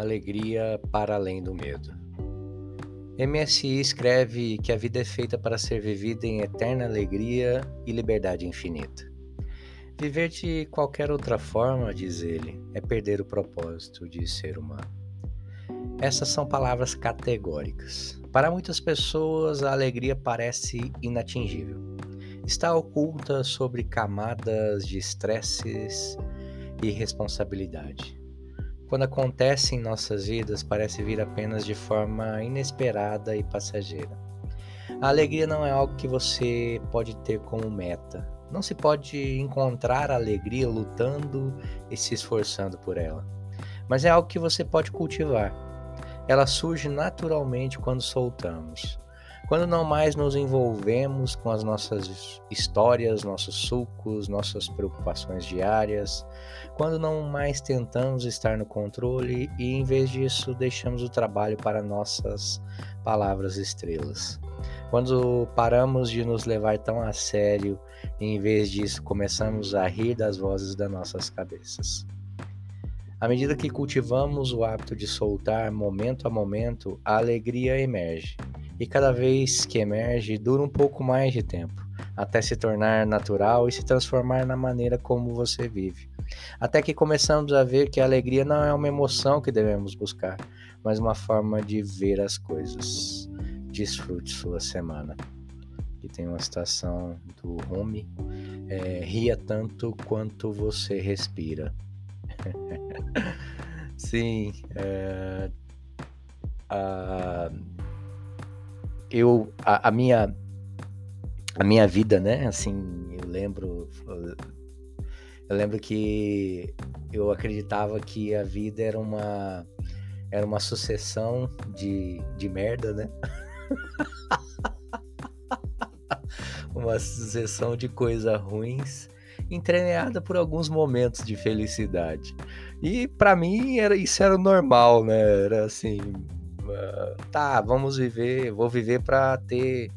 Alegria para além do medo. MSI escreve que a vida é feita para ser vivida em eterna alegria e liberdade infinita. Viver de qualquer outra forma, diz ele, é perder o propósito de ser humano. Essas são palavras categóricas. Para muitas pessoas, a alegria parece inatingível. Está oculta sobre camadas de estresses e responsabilidade quando acontece em nossas vidas, parece vir apenas de forma inesperada e passageira. A alegria não é algo que você pode ter como meta. Não se pode encontrar alegria lutando e se esforçando por ela. Mas é algo que você pode cultivar. Ela surge naturalmente quando soltamos. Quando não mais nos envolvemos com as nossas histórias, nossos sulcos, nossas preocupações diárias, quando não mais tentamos estar no controle e em vez disso deixamos o trabalho para nossas palavras estrelas. Quando paramos de nos levar tão a sério e em vez disso começamos a rir das vozes das nossas cabeças. À medida que cultivamos o hábito de soltar momento a momento, a alegria emerge e cada vez que emerge dura um pouco mais de tempo, até se tornar natural e se transformar na maneira como você vive. Até que começamos a ver que a alegria não é uma emoção que devemos buscar, mas uma forma de ver as coisas. Desfrute sua semana. Aqui tem uma citação do Rumi: é, ria tanto quanto você respira. Sim, é, a, eu a, a, minha a minha vida, né? Assim, eu lembro eu lembro que eu acreditava que a vida era uma era uma sucessão de, de merda, né? uma sucessão de coisas ruins entremeada por alguns momentos de felicidade. E para mim era isso era normal, né? Era assim, tá, vamos viver, vou viver para ter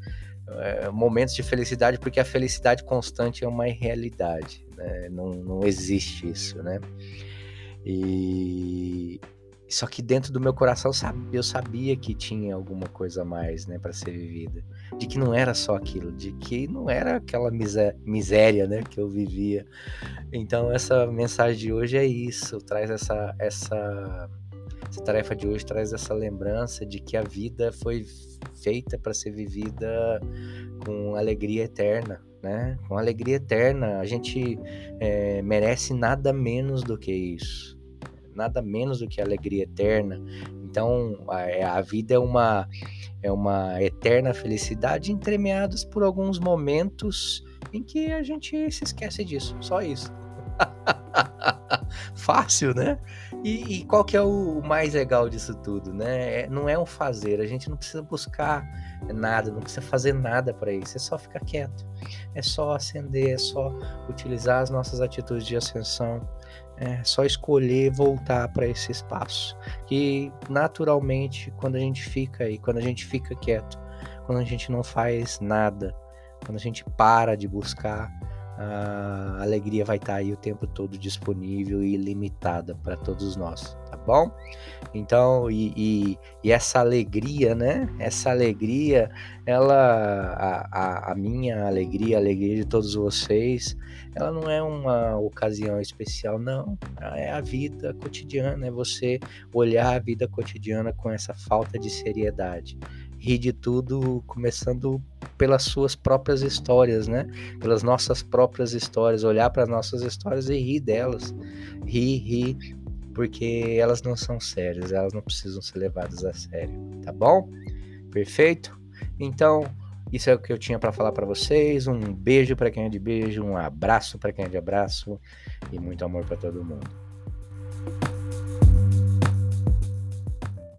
uh, momentos de felicidade, porque a felicidade constante é uma irrealidade, né? não, não existe isso, né? E só que dentro do meu coração eu sabia que tinha alguma coisa a mais, né, para ser vivida, de que não era só aquilo, de que não era aquela miséria, né, que eu vivia. Então essa mensagem de hoje é isso, traz essa essa essa tarefa de hoje traz essa lembrança de que a vida foi feita para ser vivida com alegria eterna, né? Com alegria eterna. A gente é, merece nada menos do que isso, nada menos do que alegria eterna. Então, a, é, a vida é uma é uma eterna felicidade entremeados por alguns momentos em que a gente se esquece disso, só isso. Fácil, né? E, e, qual que é o mais legal disso tudo, né? É, não é um fazer, a gente não precisa buscar nada, não precisa fazer nada para isso, é só ficar quieto, é só acender, é só utilizar as nossas atitudes de ascensão, é só escolher voltar para esse espaço. Que naturalmente, quando a gente fica aí, quando a gente fica quieto, quando a gente não faz nada, quando a gente para de buscar, a alegria vai estar tá aí o tempo todo disponível e ilimitada para todos nós, tá bom? Então, e, e, e, essa alegria, né? Essa alegria, ela, a, a, a, minha alegria, a alegria de todos vocês, ela não é uma ocasião especial, não. É a vida cotidiana, é você olhar a vida cotidiana com essa falta de seriedade rir de tudo, começando pelas suas próprias histórias, né? Pelas nossas próprias histórias, olhar para as nossas histórias e rir delas. Rir, rir, porque elas não são sérias, elas não precisam ser levadas a sério, tá bom? Perfeito? Então, isso é o que eu tinha para falar para vocês. Um beijo para quem é de beijo, um abraço para quem é de abraço e muito amor para todo mundo.